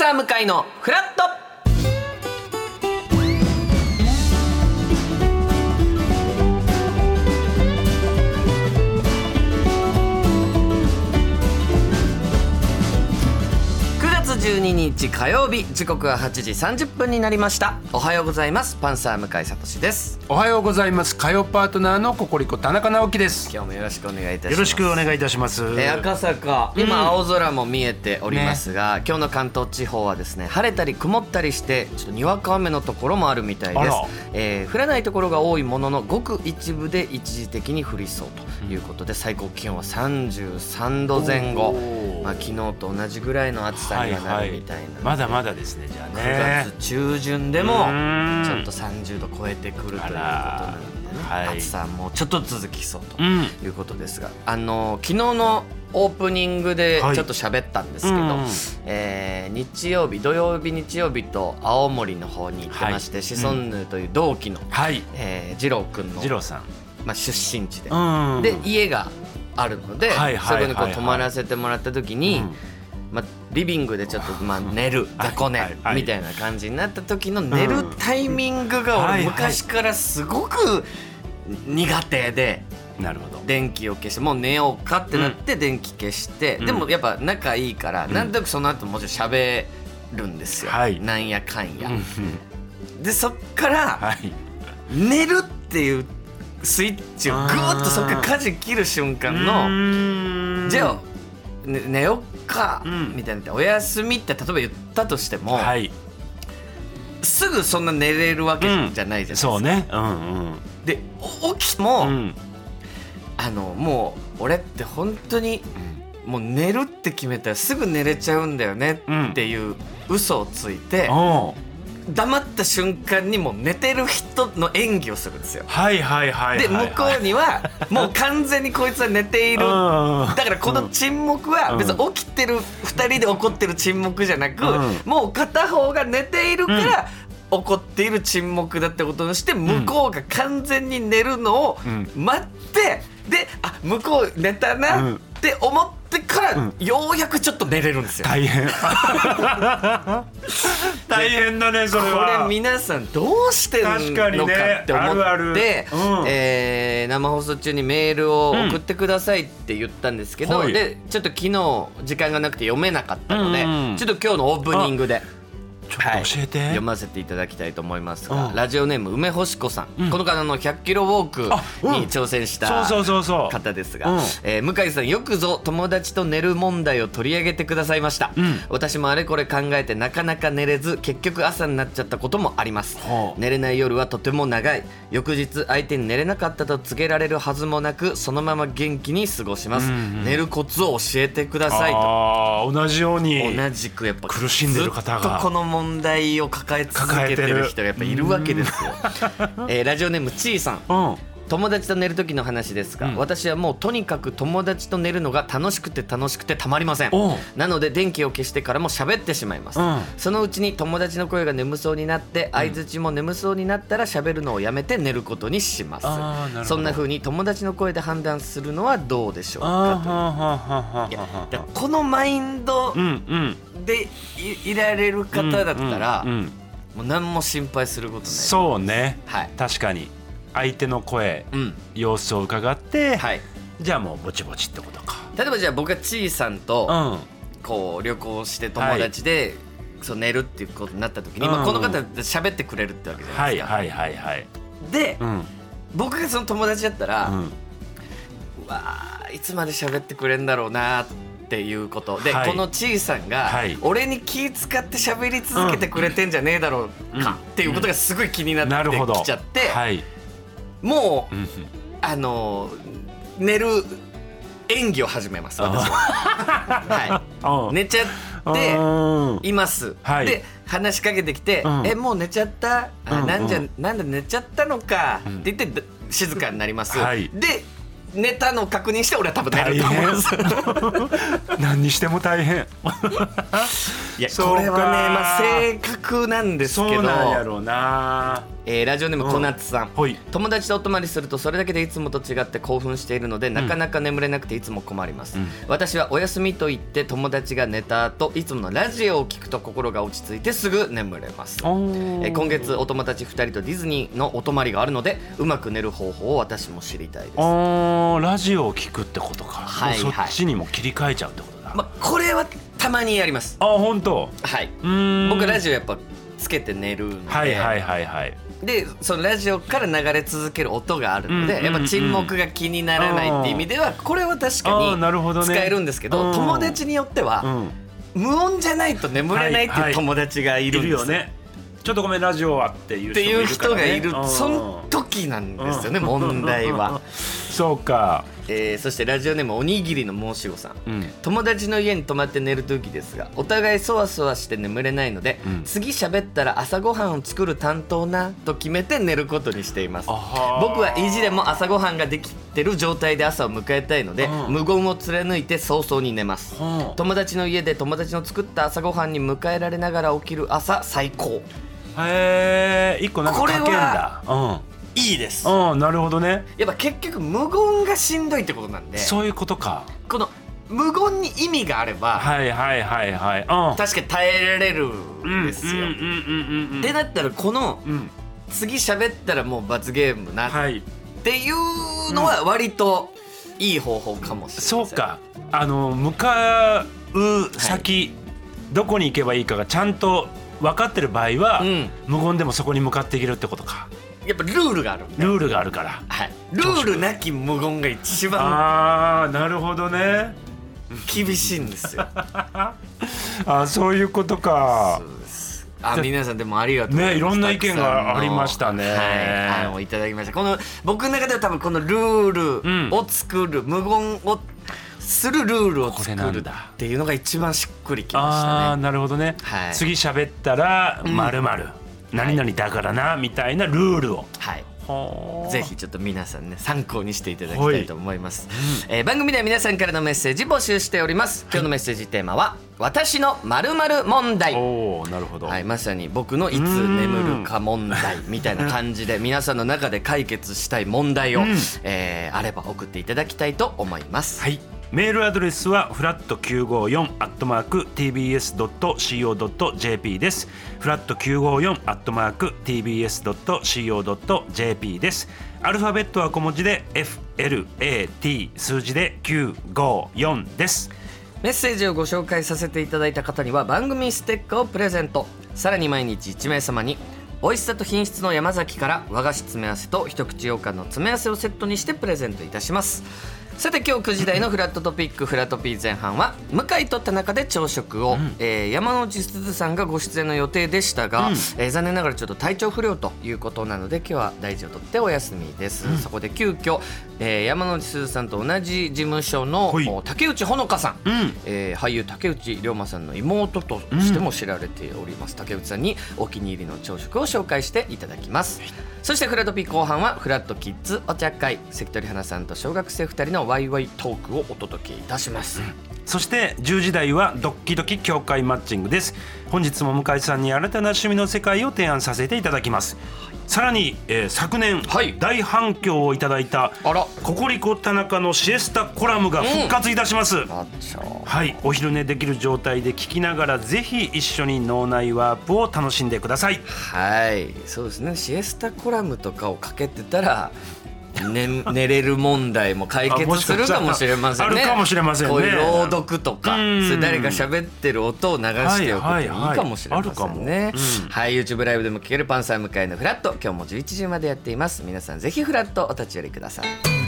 サー向かいのフラット。9月12日火曜日時刻は8時30分になりました。おはようございます。パンサー向井聡です。おはようございます。火曜パートナーのココリコ田中直樹です。今日もよろしくお願いいたします。よろしくお願いいたします。えー赤坂。今青空も見えておりますが、今日の関東地方はですね晴れたり曇ったりしてちょっとにわか雨のところもあるみたいです。あら、えー降らないところが多いもののごく一部で一時的に降りそうということで、最高気温は33度前後おー。まあ、昨日と同じぐらいの暑さにはなるみたいなまだまだですねじゃあ9ね月中旬でもうーん。ちょっと30度超えてくるということなのでね、はい。暑さはもうちょっと続きそうとうん。いうことですが、あの昨日のオープニングではい。ちょっと喋ったんですけど、うんえー日曜日土曜日日曜日と青森の方に行ってまして、はい。シソンヌという同期の、はい。えー、二郎君の次郎さん。まあ、出身地で、うんで家があるので、はいはいそこにこはいう泊まらせてもらった時に、うん。まあ、リビングでちょっとまあ寝る雑魚寝みたいな感じになった時の寝るタイミングが俺昔からすごく苦手でなるほど。電気を消してもう寝ようかってなって電気消して、うん。でもやっぱ仲いいから、ん。なんとなくその後もちろん喋るんですよ、はい。なんやかんや。うんでそっからはい。寝るっていうスイッチをグーッとそっから舵切る瞬間の。のじゃあ、ね、寝よっか、うん。みたいな。お休みって例えば言ったとしても、はい。すぐそんな寝れるわけじゃないじゃないですか、そうね。うんうん。でお起きても、うん。あのもう俺って本当にもう寝るって決めたらすぐ寝れちゃうんだよねっていう嘘をついて、おう黙った瞬間にもう寝てる人の演技をするんですよ。はいはいはいはいで向こうには もう完全にこいつは寝ている。うん。だからこの沈黙は別に起きてる2人で怒ってる沈黙じゃなく、うん。もう片方が寝ているから怒っている沈黙だってことにして向こうが完全に寝るのをうん。待ってであ向こう寝たうなん。って思ってからうん。ようやくちょっと寝れるんですよ。大変。大変だねそれこはれ皆さんどうしてるの確かにねかって思あるある。ってうん。えー生放送中にメールを送ってくださいって言ったんですけど、はい。でちょっと昨日時間がなくて読めなかったので、うん。ちょっと今日のオープニングで。ちょっと教えて、読ませていただきたいと思いますが、うん。ラジオネーム梅干子さん、うん。この方の100キロウォークに挑戦したそうそうそうそう。方ですが、うん。えー向井さんよくぞ友達と寝る問題を取り上げてくださいました、うん。私もあれこれ考えてなかなか寝れず結局朝になっちゃったこともあります、はあ寝れない夜はとても長い。翌日相手に寝れなかったと告げられるはずもなくそのまま元気に過ごします、うんうん寝るコツを教えてくださいと。同じように。同じくやっぱ苦しんでる方が。ずっとこの問題を抱え続けてる人がやっぱいるわけですよ、えーラジオネームちーさん。うん友達と寝る時の話ですが、うん。私はもうとにかく友達と寝るのが楽しくて楽しくてたまりません。おう。なので電気を消してからも喋ってしまいます、うん。そのうちに友達の声が眠そうになって相づちも眠そうになったら喋るのをやめて寝ることにします。あーなるほど。そんな風に友達の声で判断するのはどうでしょうかと。いやはあだからこのマインドうんうん。でいいられる方だったら、うんうん。もう何も心配することない。そうね。はい。確かに相手の声うん。様子を伺って、はい。じゃあもうぼちぼちってことか。例えばじゃあ僕がちいさんと、うん。こう旅行して友達で、そう寝るっていうことになった時に、うん。まあ、この方喋ってくれるってわけじゃなですか。はいいはいはいはい。で、うん。僕がその友達だったら、ううんわーいつまで喋ってくれんだろうなっていうこと。で、はい。このちいさんが、はい。俺に気使って喋り続けてくれてんじゃねえだろうか、うん。っていうことがすごい気になってきちゃって、はいもううんあのー寝る演技を始めます私は。はうんい、寝ちゃってうん。います、はい。で話しかけてきて「うん。えもう寝ちゃった？あ、うんなんじゃうんなんだ寝ちゃったのか」うん。って言って静かになります、はい。で寝たのを確認して俺は多分寝ると思います。何にしても大変いいやこれはねまあ正確なんですけど。そうなんやろうな。えーラジオネーム小夏さん、ほい。友達とお泊まりするとそれだけでいつもと違って興奮しているのでなかなか眠れなくていつも困ります、うん。私はお休みと言って友達が寝た後いつものラジオを聞くと心が落ち着いてすぐ眠れます。えー今月お友達2人とディズニーのお泊まりがあるのでうまく寝る方法を私も知りたいです。ラジオを聞くってことか、はいもうそっちにも切り替えちゃうってことだ、まあ、これはたまにやります。あ本当？はい。僕ラジオやっぱつけて寝るんで、はいはいはいはい。でそのラジオから流れ続ける音があるので、うんやっぱ沈黙が気にならないっていう意味ではこれは確かあーなるほどね。に使えるんですけどうん。友達によってはうん。無音じゃないと眠れないってはいはい。いう友達がいいるんです。るよね。ちょっとごめんラジオはっていうっていう人がいる。その時なんですよね問題は、そうか。えーそしてラジオネームおにぎりの申し子さん。うん。友達の家に泊まって寝る時ですがお互いそわそわして眠れないので、うん。次喋ったら朝ごはんを作る担当なと決めて寝ることにしています。僕は意地でも朝ごはんができてる状態で朝を迎えたいので、うん。無言を貫いて早々に寝ます。は友達の家で友達の作った朝ごはんに迎えられながら起きる朝最高。あへえ一個なんかこれは書けんだいいです。うんうんなるほどね。やっぱ結局無言がしんどいってことなんで。そういうことか。この無言に意味があれば、はいはいはいはい。うん。確かに耐えられるんですよ、うんうんうんうんうんでだったらこのうん。次喋ったらもう罰ゲームなっはい。ていうのは割といい方法かもしれないそうか。あの向かう先、どこに行けばいいかがちゃんと分かってる場合は、うん。無言でもそこに向かっていけるってことかやっぱルールがある。ルールがあるから。はい、ルールなき無言が一番あーなるほどね。厳しいんですよ。あそういうことか。あ皆さんでもありがとうねいろんな意見がありましたね。はい。あのいただきました。この僕の中では多分このルールを作る、無言をするルールを作るっていうのが一番しっくりきああましたね。なるほどね、はい。次喋ったらん。まるまる何々だからなみたいなルールを。はい。はあぜひちょっと皆さんね参考にしていただきたいと思います、えー番組では皆さんからのメッセージ募集しております。今日のメッセージテーマは私のまる問題。おおなるほど、はい、まさに僕のいつ眠るか問題みたいな感じで皆さんの中で解決したい問題を、うん。えーあれば送っていただきたいと思います。はい。メールアドレスはフラット954アットマーク tbs.co.jp です。フラット954アットマーク tbs.co.jp です。アルファベットは小文字で FLAT 数字で954です。メッセージをご紹介させていただいた方には番組ステッカーをプレゼントさらに毎日1名様に美味しさと品質の山崎から和菓子詰め合わせと一口羊羹の詰め合わせをセットにしてプレゼントいたしますさて今日9時台のフラットトピックフラトピー前半は向井と田中で朝食を、えー山之内すずさんがご出演の予定でしたが、うん。えー残念ながらちょっと体調不良ということなので今日は大事を取ってお休みです、そこで急遽、えー山之内すずさんと同じ事務所の竹内ほのかさん、うん。えー俳優竹内涼真さんの妹としても知られております、竹内さんにお気に入りの朝食を紹介していただきます、そしてフラットピー後半はフラットキッズお茶会関取花さんと小学生2人のワイワイトークをお届けいたします、そして10時台はドッキドキ協会マッチングです。本日も向井さんに新たな趣味の世界を提案させていただきます。さらに、えー昨年、はい。大反響をいただいたあら。ココリコ田中のシエスタコラムが復活いたします、あっちゃはい。お昼寝できる状態で聞きながらぜひ一緒に脳内ワープを楽しんでください。はい。そうですね。シエスタコラムとかをかけてたらね、寝れる問題も解決するかもしれませんね。あるかもしれませんねこういう朗読とか、うんそれ誰か喋ってる音を流しておくといいかもしれませんね。はい YouTube ライブでも聞けるパンサー向かいのフラット、今日も11時までやっています。皆さんぜひフラットお立ち寄りください。